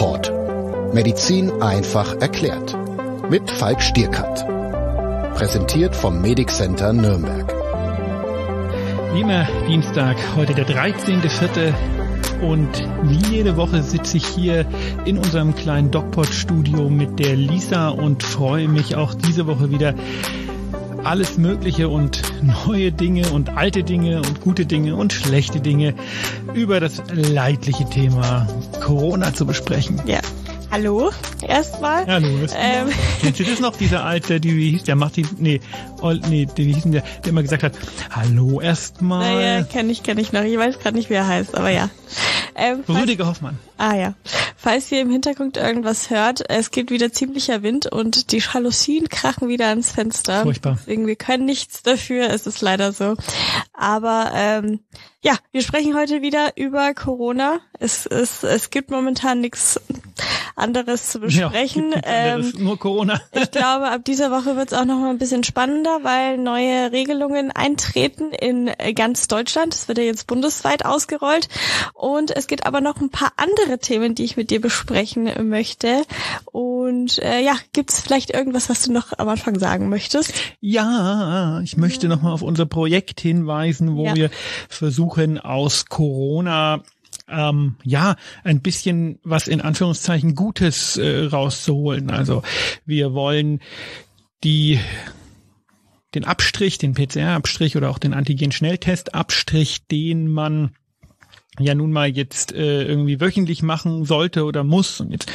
DocPort. Medizin einfach erklärt. Mit Falk Stierkat. Präsentiert vom Medic Center Nürnberg. Wie immer Dienstag, heute der 13.04. Und wie jede Woche sitze ich hier in unserem kleinen DocPod-Studio mit der Lisa und freue mich auch diese Woche wieder alles Mögliche und neue Dinge und alte Dinge und gute Dinge und schlechte Dinge über das leidliche Thema Corona zu besprechen. Ja. Hallo, erstmal. Hallo. Ähm. Kennst du das noch, dieser alte, die, wie hieß der, macht die, nee, oh, nee, wie hieß denn der, der immer gesagt hat, Hallo erstmal. Naja, kenn ich, kenn ich noch. Ich weiß gerade nicht, wie er heißt, aber ja. Ähm, Rüdiger Hoffmann. Ah ja. Falls ihr im Hintergrund irgendwas hört, es gibt wieder ziemlicher Wind und die Jalousien krachen wieder ans Fenster. Furchtbar. Deswegen, wir können nichts dafür, es ist leider so. Aber ähm, ja, wir sprechen heute wieder über Corona. Es, es, es gibt momentan nichts anderes zu besprechen. Ja, anderes, ähm, nur Corona. ich glaube, ab dieser Woche wird es auch noch mal ein bisschen spannender, weil neue Regelungen eintreten in ganz Deutschland. Es wird ja jetzt bundesweit ausgerollt. Und es gibt aber noch ein paar andere Themen, die ich mit dir besprechen möchte. Und äh, ja, gibt es vielleicht irgendwas, was du noch am Anfang sagen möchtest? Ja, ich möchte noch mal auf unser Projekt hinweisen, wo ja. wir versuchen aus Corona ähm, ja ein bisschen was in Anführungszeichen Gutes äh, rauszuholen. Also wir wollen die den Abstrich, den PCR-Abstrich oder auch den Antigen-Schnelltest-Abstrich, den man ja nun mal jetzt äh, irgendwie wöchentlich machen sollte oder muss. Und jetzt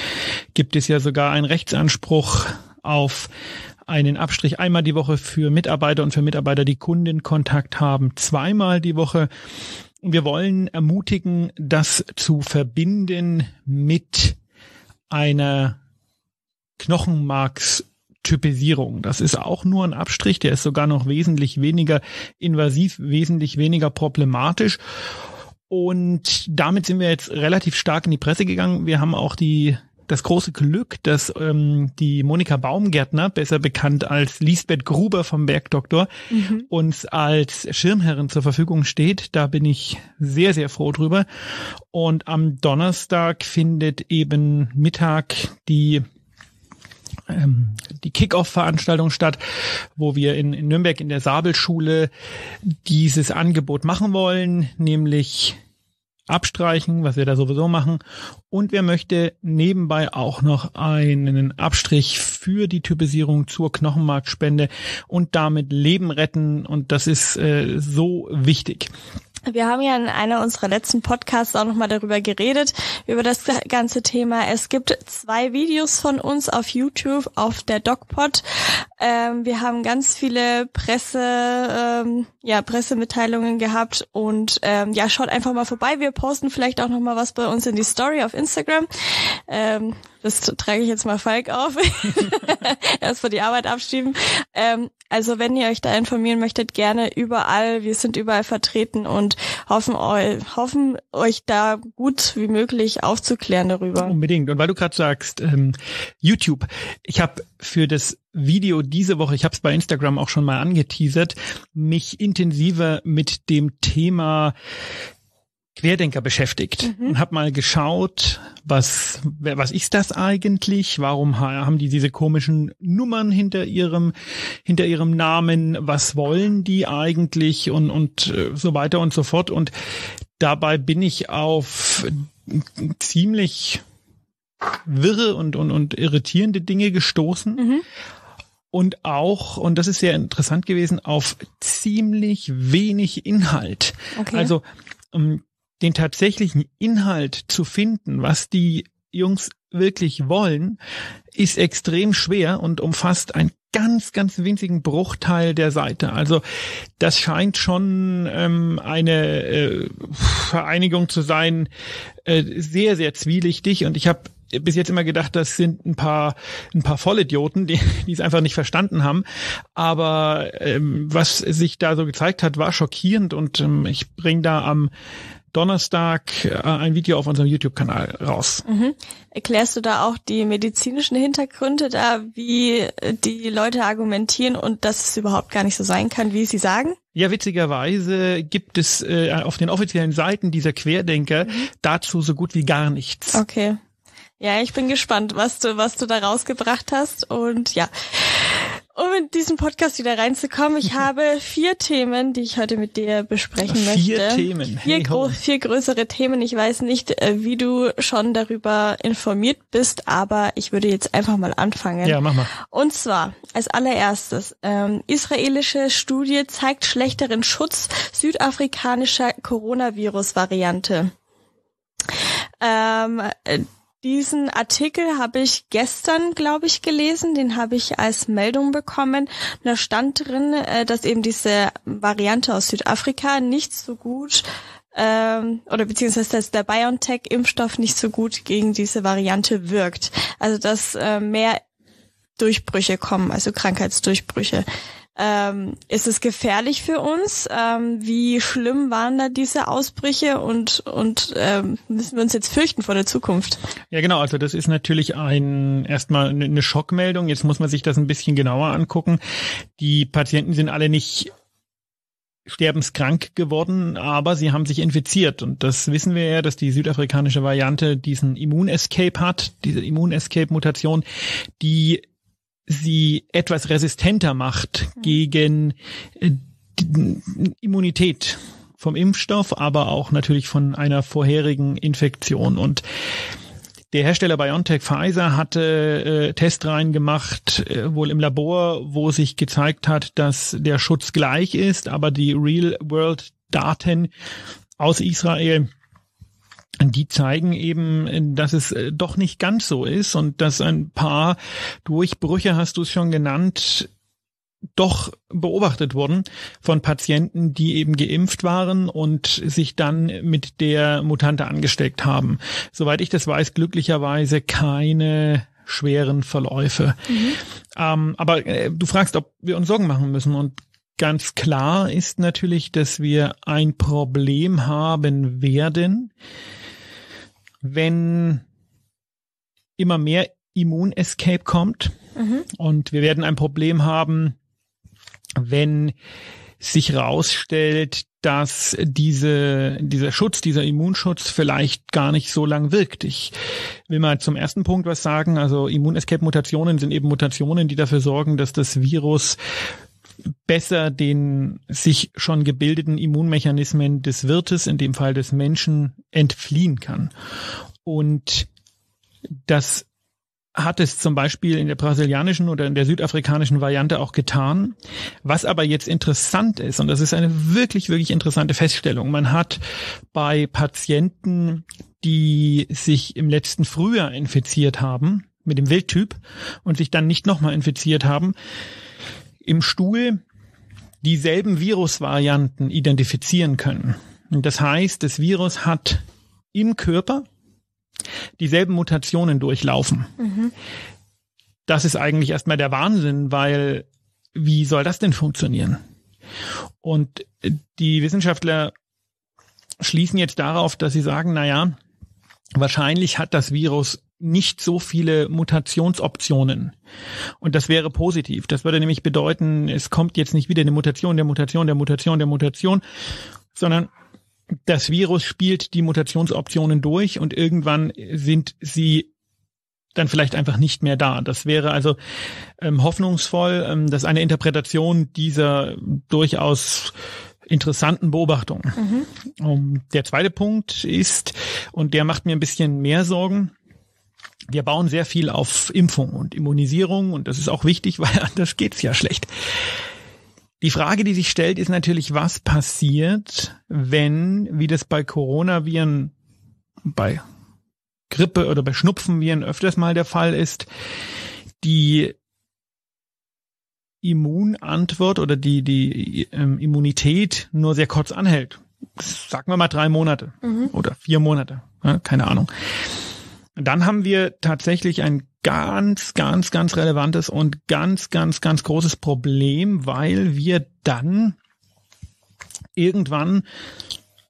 gibt es ja sogar einen Rechtsanspruch auf einen Abstrich einmal die Woche für Mitarbeiter und für Mitarbeiter, die Kundenkontakt haben, zweimal die Woche. Wir wollen ermutigen, das zu verbinden mit einer Knochenmarkstypisierung. Das ist auch nur ein Abstrich, der ist sogar noch wesentlich weniger invasiv, wesentlich weniger problematisch. Und damit sind wir jetzt relativ stark in die Presse gegangen. Wir haben auch die das große Glück, dass ähm, die Monika Baumgärtner, besser bekannt als Lisbeth Gruber vom Bergdoktor, mhm. uns als Schirmherrin zur Verfügung steht. Da bin ich sehr, sehr froh drüber. Und am Donnerstag findet eben Mittag die ähm, die Kick-Off-Veranstaltung statt, wo wir in, in Nürnberg in der Sabelschule dieses Angebot machen wollen, nämlich abstreichen, was wir da sowieso machen. Und wer möchte nebenbei auch noch einen Abstrich für die Typisierung zur Knochenmarkspende und damit Leben retten. Und das ist äh, so wichtig. Wir haben ja in einer unserer letzten Podcasts auch nochmal darüber geredet, über das ganze Thema. Es gibt zwei Videos von uns auf YouTube, auf der DocPod. Ähm, wir haben ganz viele Presse, ähm, ja, Pressemitteilungen gehabt und ähm, ja, schaut einfach mal vorbei. Wir posten vielleicht auch nochmal was bei uns in die Story auf Instagram. Ähm, das trage ich jetzt mal Falk auf. Erstmal die Arbeit abschieben. Ähm, also wenn ihr euch da informieren möchtet, gerne überall. Wir sind überall vertreten und hoffen, eu hoffen euch da gut wie möglich aufzuklären darüber. Unbedingt. Und weil du gerade sagst, ähm, YouTube, ich habe für das Video diese Woche, ich habe es bei Instagram auch schon mal angeteasert, mich intensiver mit dem Thema Querdenker beschäftigt mhm. und habe mal geschaut, was was ist das eigentlich? Warum haben die diese komischen Nummern hinter ihrem hinter ihrem Namen? Was wollen die eigentlich und und äh, so weiter und so fort und dabei bin ich auf ziemlich wirre und und und irritierende Dinge gestoßen. Mhm und auch, und das ist sehr interessant gewesen, auf ziemlich wenig Inhalt. Okay. Also ähm, den tatsächlichen Inhalt zu finden, was die Jungs wirklich wollen, ist extrem schwer und umfasst einen ganz, ganz winzigen Bruchteil der Seite. Also das scheint schon ähm, eine äh, Vereinigung zu sein, äh, sehr, sehr zwielichtig. Und ich habe bis jetzt immer gedacht, das sind ein paar ein paar Vollidioten, die die es einfach nicht verstanden haben. Aber ähm, was sich da so gezeigt hat, war schockierend und ähm, ich bringe da am Donnerstag äh, ein Video auf unserem YouTube-Kanal raus. Mhm. Erklärst du da auch die medizinischen Hintergründe da, wie die Leute argumentieren und dass es überhaupt gar nicht so sein kann, wie sie sagen? Ja, witzigerweise gibt es äh, auf den offiziellen Seiten dieser Querdenker mhm. dazu so gut wie gar nichts. Okay. Ja, ich bin gespannt, was du, was du da rausgebracht hast. Und ja, um in diesen Podcast wieder reinzukommen, ich habe vier Themen, die ich heute mit dir besprechen vier möchte. Vier Themen. Vier, gro vier größere Themen. Ich weiß nicht, äh, wie du schon darüber informiert bist, aber ich würde jetzt einfach mal anfangen. Ja, mach mal. Und zwar als allererstes, ähm, israelische Studie zeigt schlechteren Schutz südafrikanischer Coronavirus-Variante. Ähm, diesen Artikel habe ich gestern, glaube ich, gelesen. Den habe ich als Meldung bekommen. Da stand drin, äh, dass eben diese Variante aus Südafrika nicht so gut ähm, oder beziehungsweise dass der BioNTech-Impfstoff nicht so gut gegen diese Variante wirkt. Also dass äh, mehr Durchbrüche kommen, also Krankheitsdurchbrüche. Ähm, ist es gefährlich für uns? Ähm, wie schlimm waren da diese Ausbrüche und, und ähm, müssen wir uns jetzt fürchten vor der Zukunft? Ja, genau. Also das ist natürlich ein erstmal eine Schockmeldung. Jetzt muss man sich das ein bisschen genauer angucken. Die Patienten sind alle nicht sterbenskrank geworden, aber sie haben sich infiziert. Und das wissen wir ja, dass die südafrikanische Variante diesen Immunescape hat, diese Immunescape-Mutation, die sie etwas resistenter macht gegen äh, Immunität vom Impfstoff, aber auch natürlich von einer vorherigen Infektion. Und der Hersteller BioNTech Pfizer hatte äh, Testreihen gemacht, äh, wohl im Labor, wo sich gezeigt hat, dass der Schutz gleich ist, aber die Real-World-Daten aus Israel die zeigen eben, dass es äh, doch nicht ganz so ist und dass ein paar Durchbrüche, hast du es schon genannt, doch beobachtet wurden von Patienten, die eben geimpft waren und sich dann mit der Mutante angesteckt haben. Soweit ich das weiß, glücklicherweise keine schweren Verläufe. Mhm. Ähm, aber äh, du fragst, ob wir uns Sorgen machen müssen und Ganz klar ist natürlich, dass wir ein Problem haben werden, wenn immer mehr Immunescape kommt. Mhm. Und wir werden ein Problem haben, wenn sich herausstellt, dass diese, dieser Schutz, dieser Immunschutz vielleicht gar nicht so lang wirkt. Ich will mal zum ersten Punkt was sagen. Also Immunescape-Mutationen sind eben Mutationen, die dafür sorgen, dass das Virus besser den sich schon gebildeten Immunmechanismen des Wirtes, in dem Fall des Menschen, entfliehen kann. Und das hat es zum Beispiel in der brasilianischen oder in der südafrikanischen Variante auch getan. Was aber jetzt interessant ist, und das ist eine wirklich, wirklich interessante Feststellung, man hat bei Patienten, die sich im letzten Frühjahr infiziert haben, mit dem Wildtyp und sich dann nicht nochmal infiziert haben, im Stuhl dieselben Virusvarianten identifizieren können. Und das heißt, das Virus hat im Körper dieselben Mutationen durchlaufen. Mhm. Das ist eigentlich erstmal der Wahnsinn, weil wie soll das denn funktionieren? Und die Wissenschaftler schließen jetzt darauf, dass sie sagen, na ja, wahrscheinlich hat das Virus nicht so viele Mutationsoptionen. Und das wäre positiv. Das würde nämlich bedeuten, es kommt jetzt nicht wieder eine Mutation der Mutation der Mutation der Mutation, sondern das Virus spielt die Mutationsoptionen durch und irgendwann sind sie dann vielleicht einfach nicht mehr da. Das wäre also ähm, hoffnungsvoll. Ähm, das ist eine Interpretation dieser durchaus interessanten Beobachtung. Mhm. Um, der zweite Punkt ist, und der macht mir ein bisschen mehr Sorgen, wir bauen sehr viel auf Impfung und Immunisierung und das ist auch wichtig, weil anders geht's ja schlecht. Die Frage, die sich stellt, ist natürlich, was passiert, wenn, wie das bei Coronaviren, bei Grippe oder bei Schnupfenviren öfters mal der Fall ist, die Immunantwort oder die, die ähm, Immunität nur sehr kurz anhält. Sagen wir mal drei Monate mhm. oder vier Monate, ja, keine Ahnung. Dann haben wir tatsächlich ein ganz, ganz, ganz relevantes und ganz, ganz, ganz großes Problem, weil wir dann irgendwann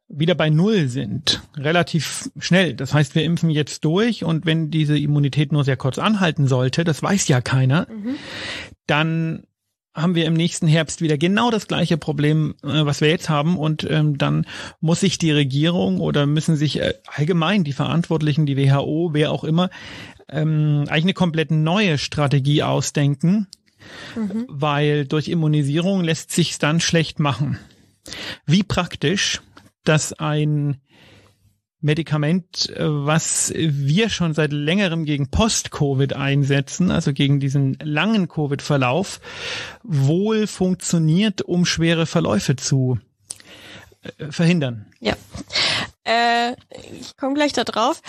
wieder bei Null sind, relativ schnell. Das heißt, wir impfen jetzt durch und wenn diese Immunität nur sehr kurz anhalten sollte, das weiß ja keiner, mhm. dann haben wir im nächsten Herbst wieder genau das gleiche Problem, äh, was wir jetzt haben. Und ähm, dann muss sich die Regierung oder müssen sich äh, allgemein die Verantwortlichen, die WHO, wer auch immer, ähm, eigentlich eine komplett neue Strategie ausdenken, mhm. weil durch Immunisierung lässt sich dann schlecht machen. Wie praktisch, dass ein Medikament, äh, was wir schon seit längerem gegen Post-Covid einsetzen, also gegen diesen langen Covid-Verlauf, wohl funktioniert, um schwere Verläufe zu verhindern. Ja. Äh, ich komme gleich da drauf.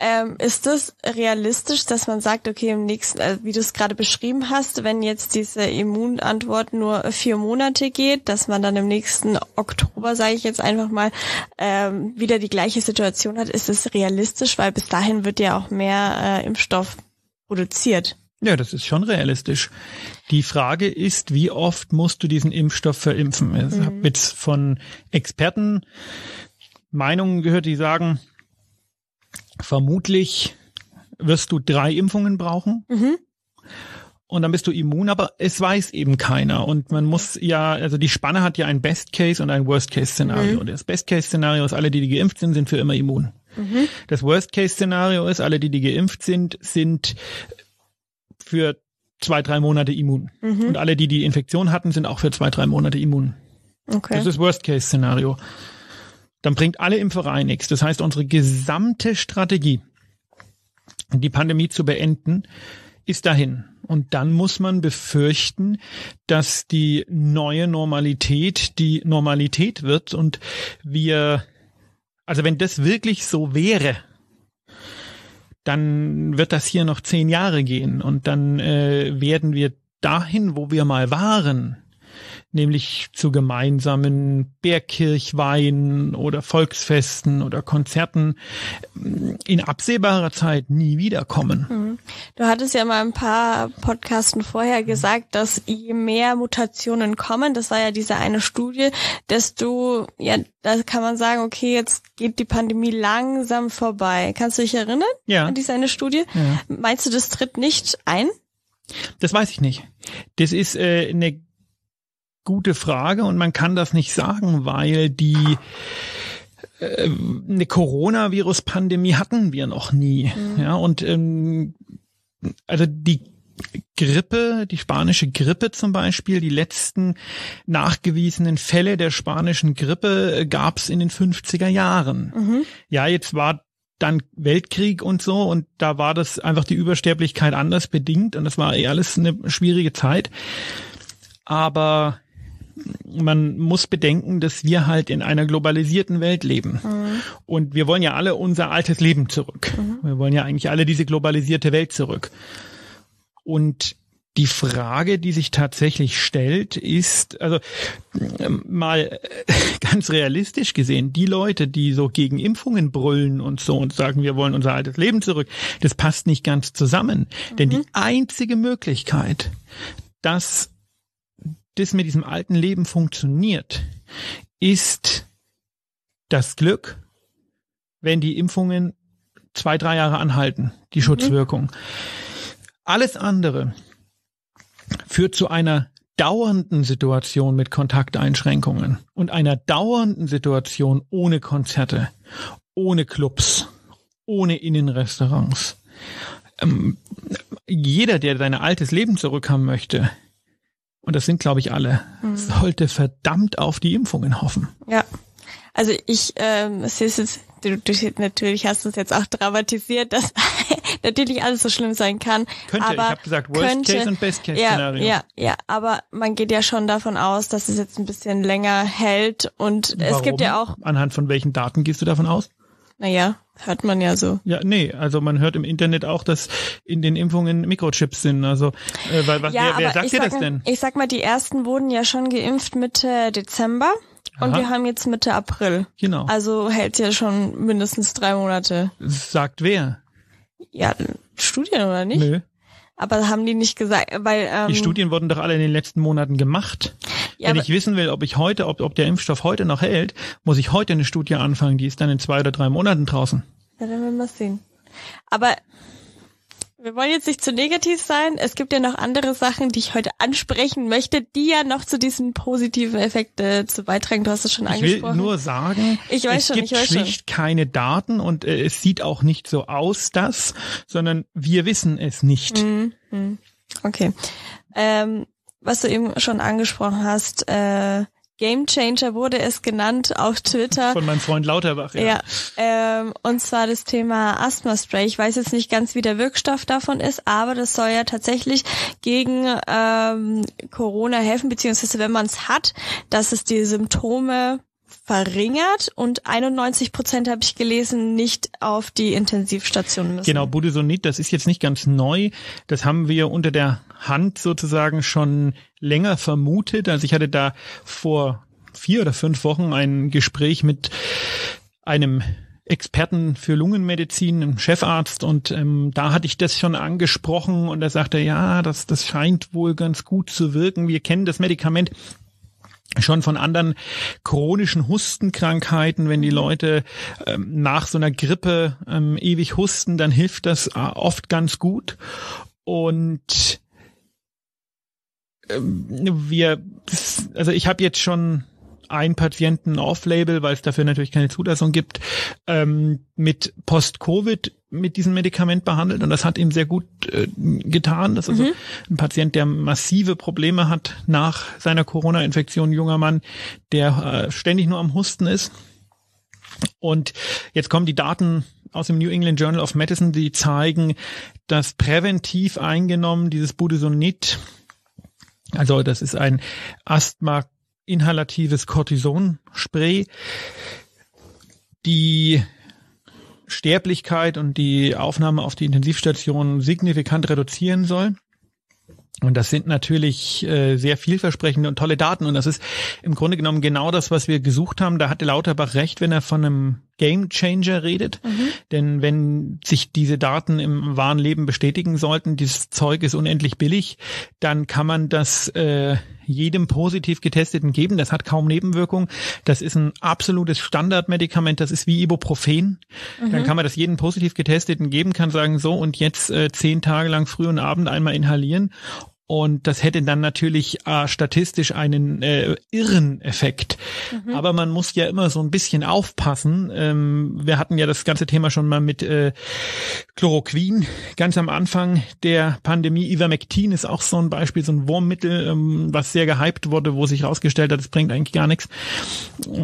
Ähm, ist es realistisch, dass man sagt, okay, im nächsten, äh, wie du es gerade beschrieben hast, wenn jetzt diese Immunantwort nur vier Monate geht, dass man dann im nächsten Oktober, sage ich jetzt einfach mal, ähm, wieder die gleiche Situation hat? Ist es realistisch, weil bis dahin wird ja auch mehr äh, Impfstoff produziert? Ja, das ist schon realistisch. Die Frage ist, wie oft musst du diesen Impfstoff verimpfen? Ich mhm. habe jetzt von Experten Meinungen gehört, die sagen, vermutlich wirst du drei Impfungen brauchen. Mhm. Und dann bist du immun, aber es weiß eben keiner. Und man muss ja, also die Spanne hat ja ein Best-Case und ein Worst-Case-Szenario. Mhm. Das Best-Case-Szenario ist, alle, die, die geimpft sind, sind für immer immun. Mhm. Das Worst-Case-Szenario ist, alle, die, die geimpft sind, sind für zwei, drei Monate immun. Mhm. Und alle, die die Infektion hatten, sind auch für zwei, drei Monate immun. Okay. Das ist Worst-Case-Szenario dann bringt alle Impferei nichts. Das heißt, unsere gesamte Strategie, die Pandemie zu beenden, ist dahin. Und dann muss man befürchten, dass die neue Normalität die Normalität wird und wir, also wenn das wirklich so wäre, dann wird das hier noch zehn Jahre gehen und dann äh, werden wir dahin, wo wir mal waren, nämlich zu gemeinsamen Bergkirchweihen oder Volksfesten oder Konzerten in absehbarer Zeit nie wiederkommen. Mhm. Du hattest ja mal ein paar Podcasten vorher gesagt, dass je mehr Mutationen kommen, das war ja diese eine Studie, desto, ja, da kann man sagen, okay, jetzt geht die Pandemie langsam vorbei. Kannst du dich erinnern? Ja. An diese eine Studie? Ja. Meinst du, das tritt nicht ein? Das weiß ich nicht. Das ist äh, eine gute Frage und man kann das nicht sagen, weil die äh, eine Coronavirus-Pandemie hatten wir noch nie. Mhm. Ja, und ähm, also die Grippe, die spanische Grippe zum Beispiel, die letzten nachgewiesenen Fälle der spanischen Grippe gab es in den 50er Jahren. Mhm. Ja, jetzt war dann Weltkrieg und so und da war das einfach die Übersterblichkeit anders bedingt und das war eh alles eine schwierige Zeit. Aber man muss bedenken, dass wir halt in einer globalisierten Welt leben. Mhm. Und wir wollen ja alle unser altes Leben zurück. Mhm. Wir wollen ja eigentlich alle diese globalisierte Welt zurück. Und die Frage, die sich tatsächlich stellt, ist, also mal ganz realistisch gesehen, die Leute, die so gegen Impfungen brüllen und so und sagen, wir wollen unser altes Leben zurück, das passt nicht ganz zusammen. Mhm. Denn die mhm. einzige Möglichkeit, dass das mit diesem alten Leben funktioniert, ist das Glück, wenn die Impfungen zwei, drei Jahre anhalten, die mhm. Schutzwirkung. Alles andere führt zu einer dauernden Situation mit Kontakteinschränkungen und einer dauernden Situation ohne Konzerte, ohne Clubs, ohne Innenrestaurants. Ähm, jeder, der sein altes Leben zurückhaben möchte, und das sind, glaube ich, alle, mhm. sollte verdammt auf die Impfungen hoffen. Ja. Also ich ähm, sehe es jetzt, du, du, natürlich hast du es jetzt auch dramatisiert, dass natürlich alles so schlimm sein kann. Könnte, aber ich habe gesagt, Worst könnte, Case und Best Case Szenario. Ja, ja, aber man geht ja schon davon aus, dass es jetzt ein bisschen länger hält und Warum? es gibt ja auch. Anhand von welchen Daten gehst du davon aus? Naja, hört man ja so. Ja, nee, also man hört im Internet auch, dass in den Impfungen Mikrochips sind. Also, äh, weil, was, ja, wer, wer sagt dir das denn? Ich sag mal, die ersten wurden ja schon geimpft Mitte Dezember. Und Aha. wir haben jetzt Mitte April. Genau. Also hält ja schon mindestens drei Monate. Sagt wer? Ja, Studien oder nicht? Nö. Aber haben die nicht gesagt, weil ähm, die Studien wurden doch alle in den letzten Monaten gemacht. Ja, Wenn ich wissen will, ob ich heute, ob, ob der Impfstoff heute noch hält, muss ich heute eine Studie anfangen. Die ist dann in zwei oder drei Monaten draußen. Ja, dann werden wir sehen. Aber wir wollen jetzt nicht zu negativ sein. Es gibt ja noch andere Sachen, die ich heute ansprechen möchte, die ja noch zu diesen positiven Effekten äh, zu beitragen. Du hast es schon ich angesprochen. Ich will nur sagen, ich weiß es schon, gibt ich weiß schlicht schon. keine Daten und äh, es sieht auch nicht so aus, dass, sondern wir wissen es nicht. Mhm. Mhm. Okay. Ähm, was du eben schon angesprochen hast, äh, Game Changer wurde es genannt auf Twitter. Von meinem Freund Lauterbach, ja. Ja, ähm, und zwar das Thema Asthma-Spray. Ich weiß jetzt nicht ganz, wie der Wirkstoff davon ist, aber das soll ja tatsächlich gegen ähm, Corona helfen, beziehungsweise wenn man es hat, dass es die Symptome verringert und 91 Prozent habe ich gelesen, nicht auf die Intensivstation müssen. Genau, Budesonid, das ist jetzt nicht ganz neu. Das haben wir unter der Hand sozusagen schon länger vermutet. Also ich hatte da vor vier oder fünf Wochen ein Gespräch mit einem Experten für Lungenmedizin, einem Chefarzt und ähm, da hatte ich das schon angesprochen und er sagte, ja, das, das scheint wohl ganz gut zu wirken. Wir kennen das Medikament schon von anderen chronischen Hustenkrankheiten, wenn die Leute ähm, nach so einer Grippe ähm, ewig husten, dann hilft das äh, oft ganz gut. Und ähm, wir, also ich habe jetzt schon einen Patienten off-label, weil es dafür natürlich keine Zulassung gibt, ähm, mit Post-Covid mit diesem Medikament behandelt und das hat ihm sehr gut äh, getan. Das ist also mhm. ein Patient, der massive Probleme hat nach seiner Corona-Infektion, ein junger Mann, der äh, ständig nur am Husten ist. Und jetzt kommen die Daten aus dem New England Journal of Medicine, die zeigen, dass präventiv eingenommen dieses Budesonid, also das ist ein Asthma inhalatives Cortison-Spray, die Sterblichkeit und die Aufnahme auf die Intensivstation signifikant reduzieren soll. Und das sind natürlich äh, sehr vielversprechende und tolle Daten. Und das ist im Grunde genommen genau das, was wir gesucht haben. Da hatte Lauterbach recht, wenn er von einem Game Changer redet. Mhm. Denn wenn sich diese Daten im wahren Leben bestätigen sollten, dieses Zeug ist unendlich billig, dann kann man das äh, jedem positiv getesteten geben. Das hat kaum Nebenwirkungen. Das ist ein absolutes Standardmedikament. Das ist wie Ibuprofen. Mhm. Dann kann man das jedem positiv getesteten geben, kann sagen, so und jetzt äh, zehn Tage lang früh und Abend einmal inhalieren. Und das hätte dann natürlich äh, statistisch einen äh, irren Effekt. Mhm. Aber man muss ja immer so ein bisschen aufpassen. Ähm, wir hatten ja das ganze Thema schon mal mit äh, Chloroquin. Ganz am Anfang der Pandemie. Ivermectin ist auch so ein Beispiel, so ein Wurmmittel, ähm, was sehr gehypt wurde, wo sich herausgestellt hat, es bringt eigentlich gar nichts.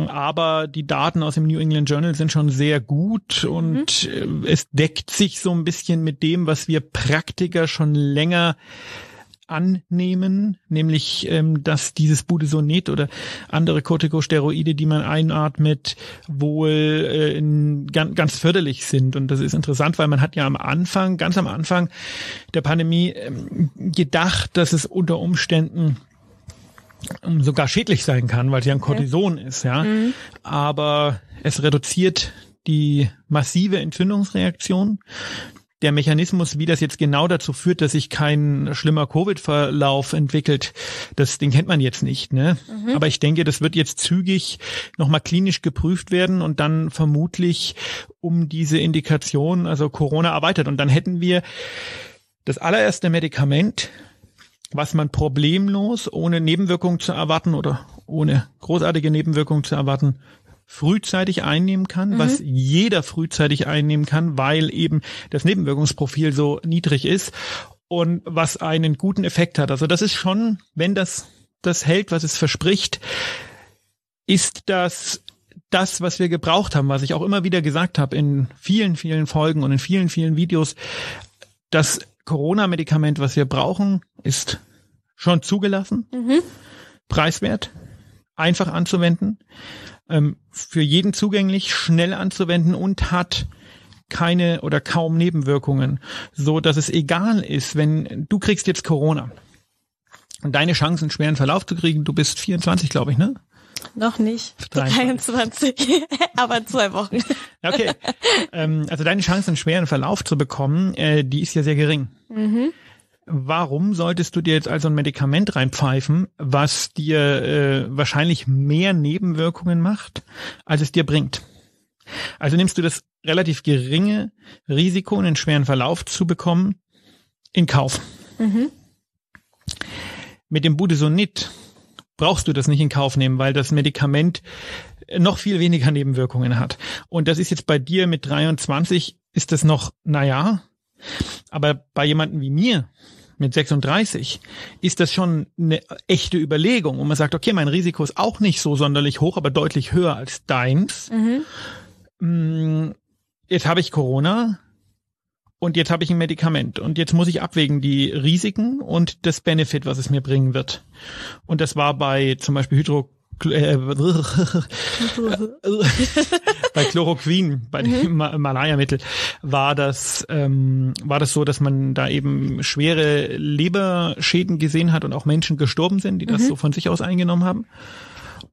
Aber die Daten aus dem New England Journal sind schon sehr gut und mhm. es deckt sich so ein bisschen mit dem, was wir Praktiker schon länger annehmen, nämlich ähm, dass dieses Budesonid oder andere Corticosteroide, die man einatmet, wohl äh, in, ganz, ganz förderlich sind. Und das ist interessant, weil man hat ja am Anfang, ganz am Anfang der Pandemie ähm, gedacht, dass es unter Umständen ähm, sogar schädlich sein kann, weil es ja ein Cortison okay. ist, ja. Mhm. Aber es reduziert die massive Entzündungsreaktion der Mechanismus, wie das jetzt genau dazu führt, dass sich kein schlimmer Covid-Verlauf entwickelt, das, den kennt man jetzt nicht. Ne? Mhm. Aber ich denke, das wird jetzt zügig nochmal klinisch geprüft werden und dann vermutlich um diese Indikation, also Corona erweitert. Und dann hätten wir das allererste Medikament, was man problemlos, ohne Nebenwirkungen zu erwarten oder ohne großartige Nebenwirkungen zu erwarten, frühzeitig einnehmen kann, mhm. was jeder frühzeitig einnehmen kann, weil eben das Nebenwirkungsprofil so niedrig ist und was einen guten Effekt hat. Also das ist schon, wenn das das hält, was es verspricht, ist das das, was wir gebraucht haben, was ich auch immer wieder gesagt habe in vielen, vielen Folgen und in vielen, vielen Videos. Das Corona-Medikament, was wir brauchen, ist schon zugelassen, mhm. preiswert, einfach anzuwenden ähm, für jeden zugänglich, schnell anzuwenden und hat keine oder kaum Nebenwirkungen, so dass es egal ist, wenn du kriegst jetzt Corona und deine Chancen schweren Verlauf zu kriegen, du bist 24, glaube ich, ne? Noch nicht. 23, aber zwei Wochen. Okay. Ähm, also deine Chancen, einen schweren Verlauf zu bekommen, äh, die ist ja sehr gering. Mhm. Warum solltest du dir jetzt also ein Medikament reinpfeifen, was dir äh, wahrscheinlich mehr Nebenwirkungen macht, als es dir bringt? Also nimmst du das relativ geringe Risiko, einen schweren Verlauf zu bekommen, in Kauf. Mhm. Mit dem Budesonid brauchst du das nicht in Kauf nehmen, weil das Medikament noch viel weniger Nebenwirkungen hat. Und das ist jetzt bei dir mit 23 ist das noch, naja, aber bei jemandem wie mir mit 36 ist das schon eine echte Überlegung. Und man sagt, okay, mein Risiko ist auch nicht so sonderlich hoch, aber deutlich höher als deins. Mhm. Jetzt habe ich Corona und jetzt habe ich ein Medikament und jetzt muss ich abwägen die Risiken und das Benefit, was es mir bringen wird. Und das war bei zum Beispiel Hydro äh, bei Chloroquin, bei dem mhm. Malaria-Mittel, war das, ähm, war das so, dass man da eben schwere Leberschäden gesehen hat und auch Menschen gestorben sind, die das mhm. so von sich aus eingenommen haben.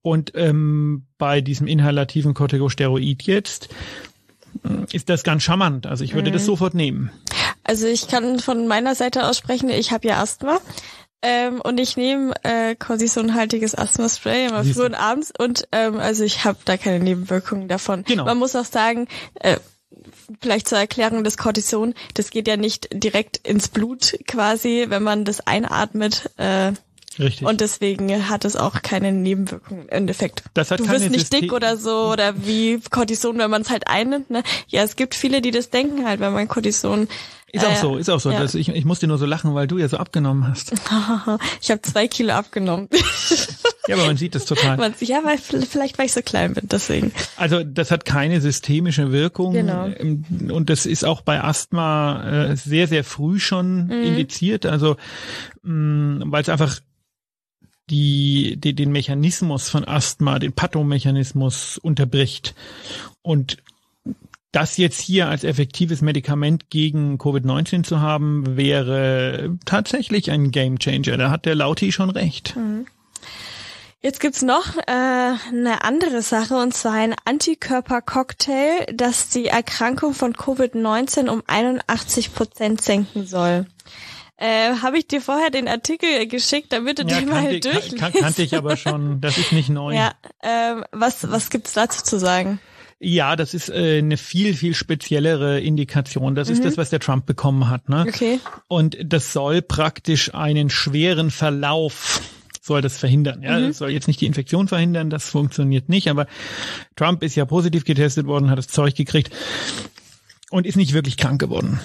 Und ähm, bei diesem inhalativen Corticosteroid jetzt äh, ist das ganz charmant. Also ich würde mhm. das sofort nehmen. Also ich kann von meiner Seite aus sprechen, ich habe ja Asthma. Ähm, und ich nehme äh, quasi so ein haltiges Asthma-Spray immer früh und abends und ähm, also ich habe da keine Nebenwirkungen davon. Genau. Man muss auch sagen, äh, vielleicht zur Erklärung des Cortison, das geht ja nicht direkt ins Blut quasi, wenn man das einatmet. Äh, Richtig. Und deswegen hat es auch keine Nebenwirkungen im Endeffekt. Das hat du wirst nicht System dick oder so oder wie Cortison, wenn man es halt einnimmt. Ne? Ja, es gibt viele, die das denken halt, wenn man Cortison ist auch äh, so, ist auch so. Ja. ich, ich musste nur so lachen, weil du ja so abgenommen hast. ich habe zwei Kilo abgenommen. ja, aber man sieht das total. Man, ja, weil vielleicht weil ich so klein bin, deswegen. Also das hat keine systemische Wirkung. Genau. Ähm, und das ist auch bei Asthma äh, sehr, sehr früh schon mhm. indiziert. Also mm, weil es einfach die, die den Mechanismus von Asthma, den Pathomechanismus unterbricht. Und das jetzt hier als effektives Medikament gegen Covid-19 zu haben, wäre tatsächlich ein Gamechanger. Da hat der Lauti schon recht. Mhm. Jetzt gibt's noch äh, eine andere Sache und zwar ein Antikörpercocktail, das die Erkrankung von Covid-19 um 81 Prozent senken soll. Äh, Habe ich dir vorher den Artikel geschickt, damit du ja, den mal durchlesen? Kan kannte ich aber schon, das ist nicht neu. Ja, äh, was, was gibt's dazu zu sagen? Ja, das ist äh, eine viel, viel speziellere Indikation. Das mhm. ist das, was der Trump bekommen hat. Ne? Okay. Und das soll praktisch einen schweren Verlauf soll das verhindern. Ja, mhm. das soll jetzt nicht die Infektion verhindern, das funktioniert nicht, aber Trump ist ja positiv getestet worden, hat das Zeug gekriegt und ist nicht wirklich krank geworden.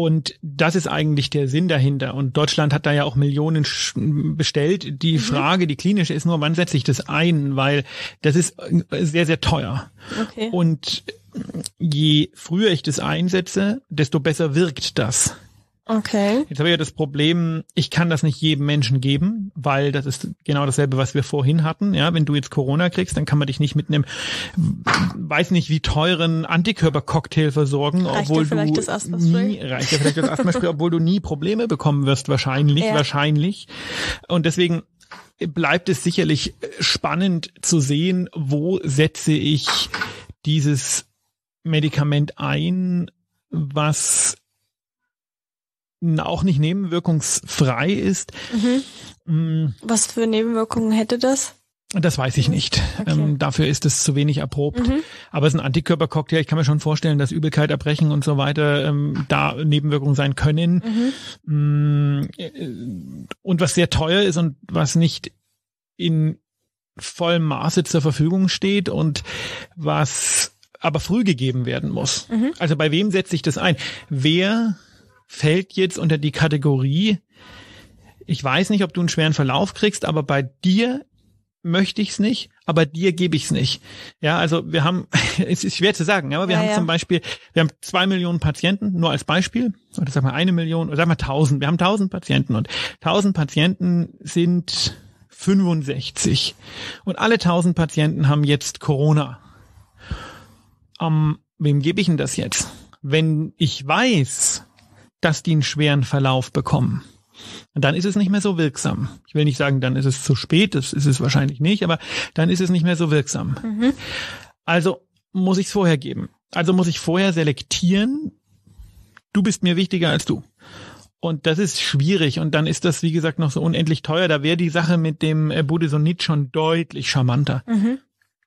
Und das ist eigentlich der Sinn dahinter. Und Deutschland hat da ja auch Millionen bestellt. Die mhm. Frage, die klinische, ist nur, wann setze ich das ein? Weil das ist sehr, sehr teuer. Okay. Und je früher ich das einsetze, desto besser wirkt das. Okay. Jetzt habe ich ja das Problem, ich kann das nicht jedem Menschen geben, weil das ist genau dasselbe, was wir vorhin hatten. Ja, wenn du jetzt Corona kriegst, dann kann man dich nicht mit einem, weiß nicht wie teuren Antikörpercocktail versorgen, reicht obwohl du das nie, reicht ja vielleicht das Asthmaspray, obwohl du nie Probleme bekommen wirst, wahrscheinlich, ja. wahrscheinlich. Und deswegen bleibt es sicherlich spannend zu sehen, wo setze ich dieses Medikament ein, was auch nicht nebenwirkungsfrei ist. Mhm. Mm. Was für Nebenwirkungen hätte das? Das weiß ich nicht. Okay. Ähm, dafür ist es zu wenig erprobt. Mhm. Aber es ist ein Antikörpercocktail. Ich kann mir schon vorstellen, dass Übelkeit, Erbrechen und so weiter ähm, da Nebenwirkungen sein können. Mhm. Mm, und was sehr teuer ist und was nicht in vollem Maße zur Verfügung steht und was aber früh gegeben werden muss. Mhm. Also bei wem setze ich das ein? Wer fällt jetzt unter die Kategorie, ich weiß nicht, ob du einen schweren Verlauf kriegst, aber bei dir möchte ich es nicht, aber dir gebe ich es nicht. Ja, also wir haben, es ist schwer zu sagen, aber wir ja, haben ja. zum Beispiel, wir haben zwei Millionen Patienten, nur als Beispiel, oder sag mal eine Million, oder sag mal tausend, wir haben tausend Patienten und tausend Patienten sind 65 und alle tausend Patienten haben jetzt Corona. Um, wem gebe ich denn das jetzt? Wenn ich weiß, dass die einen schweren Verlauf bekommen. Und dann ist es nicht mehr so wirksam. Ich will nicht sagen, dann ist es zu spät, das ist es wahrscheinlich nicht, aber dann ist es nicht mehr so wirksam. Mhm. Also muss ich es vorher geben. Also muss ich vorher selektieren, du bist mir wichtiger als du. Und das ist schwierig und dann ist das, wie gesagt, noch so unendlich teuer. Da wäre die Sache mit dem äh, Budesonid schon deutlich charmanter. Mhm.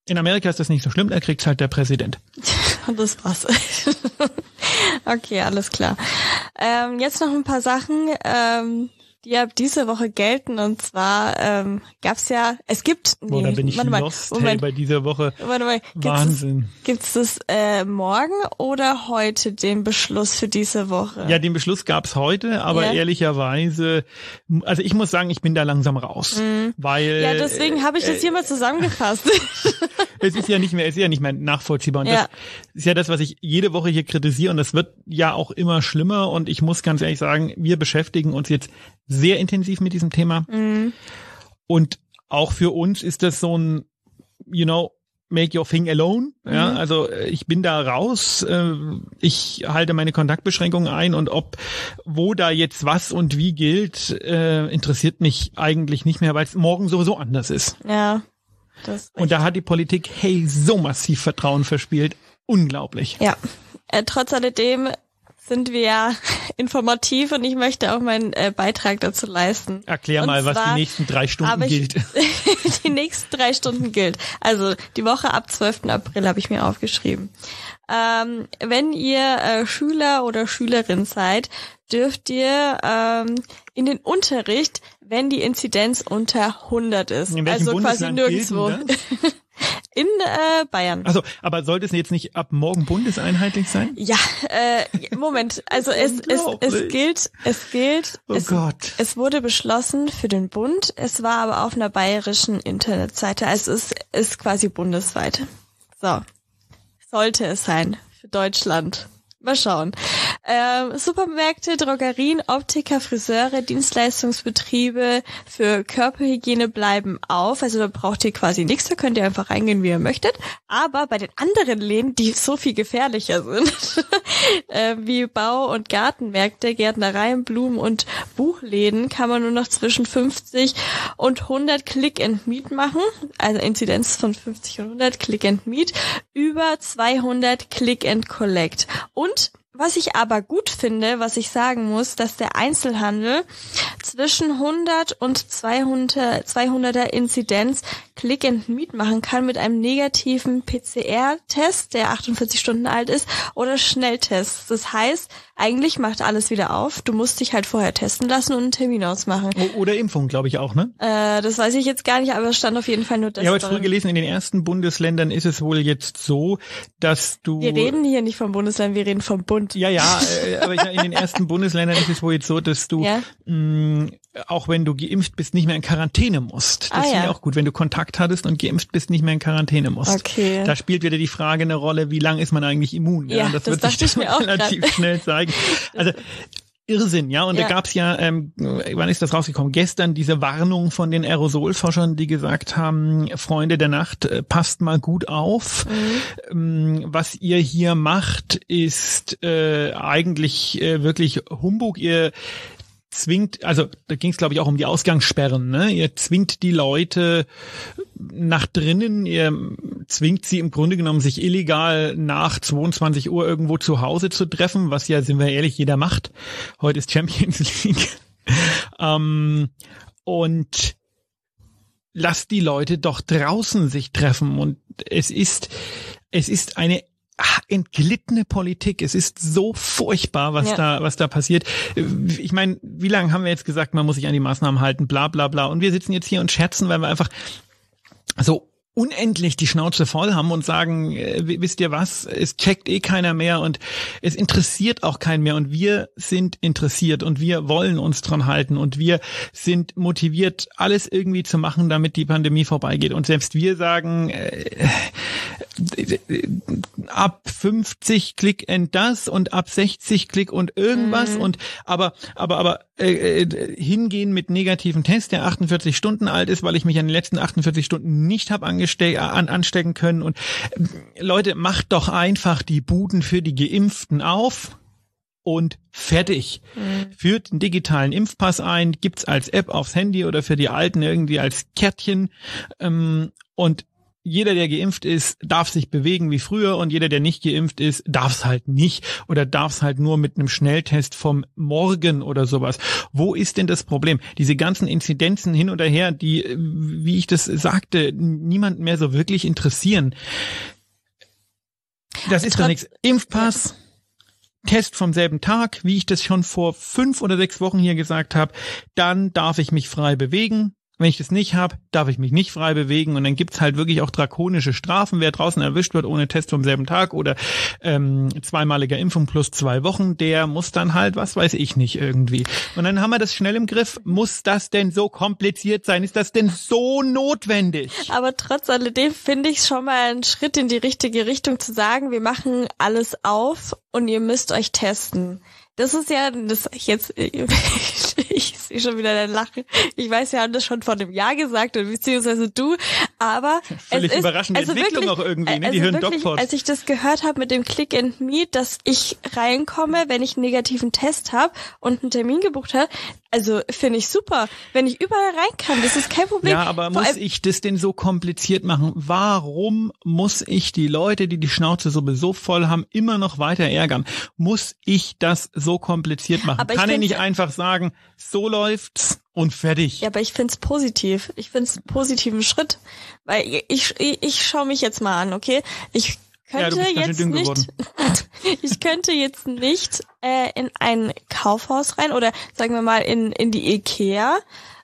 In Amerika ist das nicht so schlimm, da kriegt halt der Präsident. das war's. okay, alles klar. Ähm, jetzt noch ein paar Sachen. Ähm, die ab diese Woche gelten. Und zwar ähm, gab es ja, es gibt. Nee, Oder bin ich warte mal, lost Moment, hey, bei dieser Woche? Warte mal, gibt's Wahnsinn. Gibt es das äh, morgen oder heute den Beschluss für diese Woche? Ja, den Beschluss gab es heute, aber ja. ehrlicherweise, also ich muss sagen, ich bin da langsam raus, mhm. weil. Ja, deswegen habe ich das äh, hier mal zusammengefasst. es ist ja nicht mehr, es ist ja nicht mehr nachvollziehbar. Und ja. das ist ja das, was ich jede Woche hier kritisiere. Und das wird ja auch immer schlimmer. Und ich muss ganz ehrlich sagen, wir beschäftigen uns jetzt sehr intensiv mit diesem Thema. Mhm. Und auch für uns ist das so ein, you know, make your thing alone. Ja, mhm. also äh, ich bin da raus. Äh, ich halte meine Kontaktbeschränkungen ein und ob, wo da jetzt was und wie gilt, äh, interessiert mich eigentlich nicht mehr, weil es morgen sowieso anders ist. Ja. Das und da hat die Politik, hey, so massiv Vertrauen verspielt. Unglaublich. Ja. Äh, trotz alledem sind wir ja informativ und ich möchte auch meinen äh, Beitrag dazu leisten. Erklär und mal, was die nächsten drei Stunden gilt. die nächsten drei Stunden gilt. Also die Woche ab 12. April habe ich mir aufgeschrieben. Ähm, wenn ihr äh, Schüler oder Schülerin seid, dürft ihr ähm, in den Unterricht, wenn die Inzidenz unter 100 ist. also quasi nirgendwo. In äh, Bayern. Also, aber sollte es jetzt nicht ab morgen bundeseinheitlich sein? Ja, äh, Moment. Also es, es, es gilt, es gilt. Oh es, Gott. Es wurde beschlossen für den Bund. Es war aber auf einer bayerischen Internetseite. Also es ist quasi bundesweit. So. Sollte es sein für Deutschland. Mal schauen. Ähm, Supermärkte, Drogerien, Optiker, Friseure, Dienstleistungsbetriebe für Körperhygiene bleiben auf. Also da braucht ihr quasi nichts, da könnt ihr einfach reingehen, wie ihr möchtet. Aber bei den anderen Läden, die so viel gefährlicher sind, äh, wie Bau- und Gartenmärkte, Gärtnereien, Blumen- und Buchläden, kann man nur noch zwischen 50 und 100 Click and Meet machen. Also Inzidenz von 50 und 100 Click and Meet. Über 200 Click and Collect. Und und was ich aber gut finde, was ich sagen muss, dass der Einzelhandel zwischen 100 und 200, 200er Inzidenz Click and Meet machen kann mit einem negativen PCR-Test, der 48 Stunden alt ist, oder Schnelltest. Das heißt, eigentlich macht alles wieder auf. Du musst dich halt vorher testen lassen und einen Termin ausmachen. Oder Impfung, glaube ich auch, ne? Äh, das weiß ich jetzt gar nicht, aber es stand auf jeden Fall nur das. Ja, aber früher gelesen, in den ersten Bundesländern ist es wohl jetzt so, dass du. Wir reden hier nicht vom Bundesland, wir reden vom Bund. Ja, ja, äh, aber in den ersten Bundesländern ist es wohl jetzt so, dass du ja? mh, mm, auch wenn du geimpft bist, nicht mehr in Quarantäne musst. Das ah, finde ja. ich auch gut, wenn du Kontakt hattest und geimpft bist, nicht mehr in Quarantäne musst. Okay. Da spielt wieder die Frage eine Rolle, wie lang ist man eigentlich immun? Ja, ja das, das wird sich relativ grad. schnell zeigen. Also Irrsinn, ja. Und ja. da gab's ja, ähm, wann ist das rausgekommen? Gestern diese Warnung von den Aerosolforschern, die gesagt haben, Freunde der Nacht, äh, passt mal gut auf. Mhm. Ähm, was ihr hier macht, ist äh, eigentlich äh, wirklich Humbug. Ihr zwingt, also da ging es glaube ich auch um die Ausgangssperren, ne? Ihr zwingt die Leute nach drinnen, ihr zwingt sie im Grunde genommen sich illegal nach 22 Uhr irgendwo zu Hause zu treffen, was ja, sind wir ehrlich, jeder macht. Heute ist Champions League. ähm, und lasst die Leute doch draußen sich treffen und es ist es ist eine entglittene Politik. Es ist so furchtbar, was ja. da, was da passiert. Ich meine, wie lange haben wir jetzt gesagt, man muss sich an die Maßnahmen halten, bla bla bla. Und wir sitzen jetzt hier und scherzen, weil wir einfach so unendlich die Schnauze voll haben und sagen, äh, wisst ihr was, es checkt eh keiner mehr und es interessiert auch keinen mehr und wir sind interessiert und wir wollen uns dran halten und wir sind motiviert, alles irgendwie zu machen, damit die Pandemie vorbeigeht. Und selbst wir sagen, äh, ab 50 Klick and das und ab 60 Klick und irgendwas mhm. und aber aber aber äh, äh, hingehen mit negativen Test, der 48 Stunden alt ist, weil ich mich an den letzten 48 Stunden nicht habe an, anstecken können und äh, Leute, macht doch einfach die Buden für die Geimpften auf und fertig. Mhm. Führt einen digitalen Impfpass ein, gibt's als App aufs Handy oder für die Alten irgendwie als Kärtchen ähm, und jeder, der geimpft ist, darf sich bewegen wie früher und jeder, der nicht geimpft ist, darf es halt nicht oder darf es halt nur mit einem Schnelltest vom Morgen oder sowas. Wo ist denn das Problem? Diese ganzen Inzidenzen hin oder her, die, wie ich das sagte, niemand mehr so wirklich interessieren. Das ist doch nichts. Impfpass, Test vom selben Tag, wie ich das schon vor fünf oder sechs Wochen hier gesagt habe, dann darf ich mich frei bewegen. Wenn ich das nicht habe, darf ich mich nicht frei bewegen und dann gibt's halt wirklich auch drakonische Strafen. Wer draußen erwischt wird ohne Test vom selben Tag oder ähm, zweimaliger Impfung plus zwei Wochen, der muss dann halt, was weiß ich nicht, irgendwie. Und dann haben wir das schnell im Griff. Muss das denn so kompliziert sein? Ist das denn so notwendig? Aber trotz alledem finde ich schon mal einen Schritt in die richtige Richtung zu sagen, wir machen alles auf und ihr müsst euch testen. Das ist ja, das ich jetzt, ich sehe schon wieder dein Lachen. Ich weiß, wir haben das schon vor einem Jahr gesagt, beziehungsweise du, aber Völlig es ist, überraschende also Entwicklung wirklich, auch irgendwie, ne? also Die hören wirklich. Als ich das gehört habe mit dem Click and Meet, dass ich reinkomme, wenn ich einen negativen Test habe und einen Termin gebucht habe, also finde ich super. Wenn ich überall rein kann, das ist kein Problem. Ja, aber Vor muss ich das denn so kompliziert machen? Warum muss ich die Leute, die die Schnauze sowieso voll haben, immer noch weiter ärgern? Muss ich das so kompliziert machen? Aber ich Kann ich find's- nicht einfach sagen, so läuft's und fertig? Ja, aber ich find's positiv. Ich find's einen positiven Schritt. Weil ich, ich, ich schaue mich jetzt mal an, okay? Ich könnte ganz jetzt nicht, ich könnte jetzt nicht äh, in ein Kaufhaus rein oder sagen wir mal in, in die Ikea,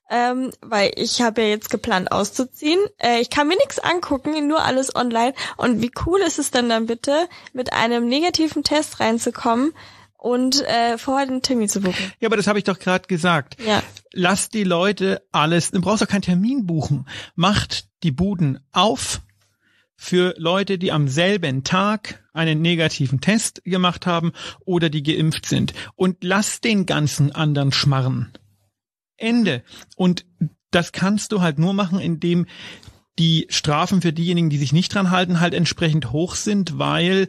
ähm, weil ich habe ja jetzt geplant auszuziehen. Äh, ich kann mir nichts angucken, nur alles online. Und wie cool ist es denn dann bitte, mit einem negativen Test reinzukommen und äh, vorher den Termin zu buchen? Ja, aber das habe ich doch gerade gesagt. Ja. Lasst die Leute alles, du brauchst doch keinen Termin buchen. Macht die Buden auf für Leute, die am selben Tag einen negativen Test gemacht haben oder die geimpft sind. Und lasst den ganzen anderen schmarren. Ende. Und das kannst du halt nur machen, indem die Strafen für diejenigen, die sich nicht dran halten, halt entsprechend hoch sind, weil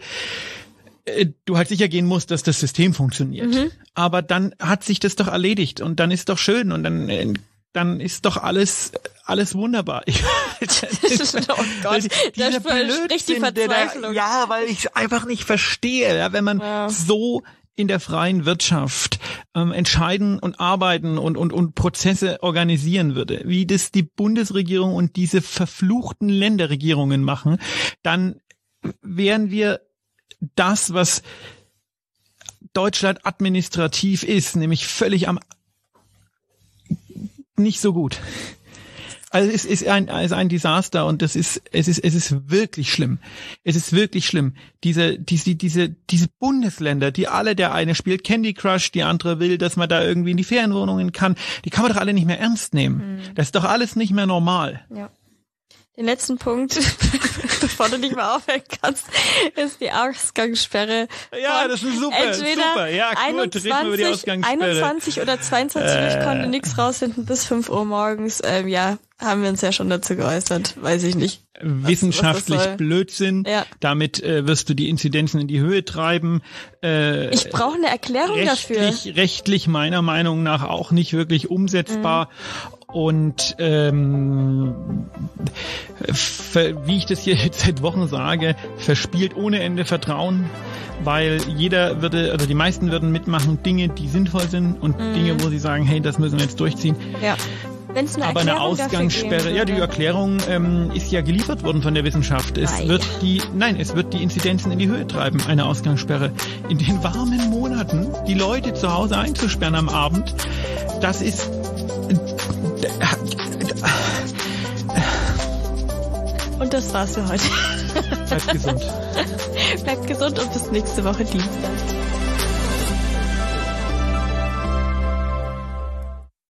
äh, du halt sicher gehen musst, dass das System funktioniert. Aber dann hat sich das doch erledigt und dann ist doch schön und dann äh, dann ist doch alles alles wunderbar. Ich, oh Gott, da Dieser spricht die der da- Verzweiflung. Ja, weil ich es einfach nicht verstehe, ja, wenn man Ja. so in der freien Wirtschaft ähm, entscheiden und arbeiten und, und, und Prozesse organisieren würde, wie das die Bundesregierung und diese verfluchten Länderregierungen machen, dann wären wir das, was Deutschland administrativ ist, nämlich völlig am nicht so gut. Also es ist ein, es ist ein Desaster und das ist, es ist, es ist wirklich schlimm. Es ist wirklich schlimm. Diese, diese, diese, diese Bundesländer, die alle, der eine spielt Candy Crush, die andere will, dass man da irgendwie in die Ferienwohnungen kann, die kann man doch alle nicht mehr ernst nehmen. Das ist doch alles nicht mehr normal. Ja. Den letzten Punkt, bevor du nicht mehr aufhören kannst, ist die Ausgangssperre. Ja, das ist super, entweder super. Ja, die 21, Ausgangssperre. 21 oder 22 Uhr, ich konnte nichts rausfinden bis 5 Uhr morgens. Ähm, ja, haben wir uns ja schon dazu geäußert, weiß ich nicht. Wissenschaftlich was das soll. Blödsinn. Ja. Damit äh, wirst du die Inzidenzen in die Höhe treiben. Äh, Ich brauche eine Erklärung dafür. rechtlich, rechtlich meiner Meinung nach auch nicht wirklich umsetzbar. Mhm. Und ähm, wie ich das hier jetzt seit Wochen sage, verspielt ohne Ende Vertrauen, weil jeder würde, oder die meisten würden mitmachen, Dinge, die sinnvoll sind und Mhm. Dinge, wo sie sagen, hey, das müssen wir jetzt durchziehen. Ja. Wenn es eine Aber eine Erklärung Ausgangssperre, ja, die. Erklärung ähm, ist ja geliefert worden von der Wissenschaft. Es Ah, wird ja. die, nein, es wird die Inzidenzen in die Höhe treiben, eine Ausgangssperre. In den warmen Monaten die Leute zu Hause einzusperren am Abend, das ist, Und das war's für heute. bleibt gesund. Bleibt gesund und bis nächste Woche Dienstag.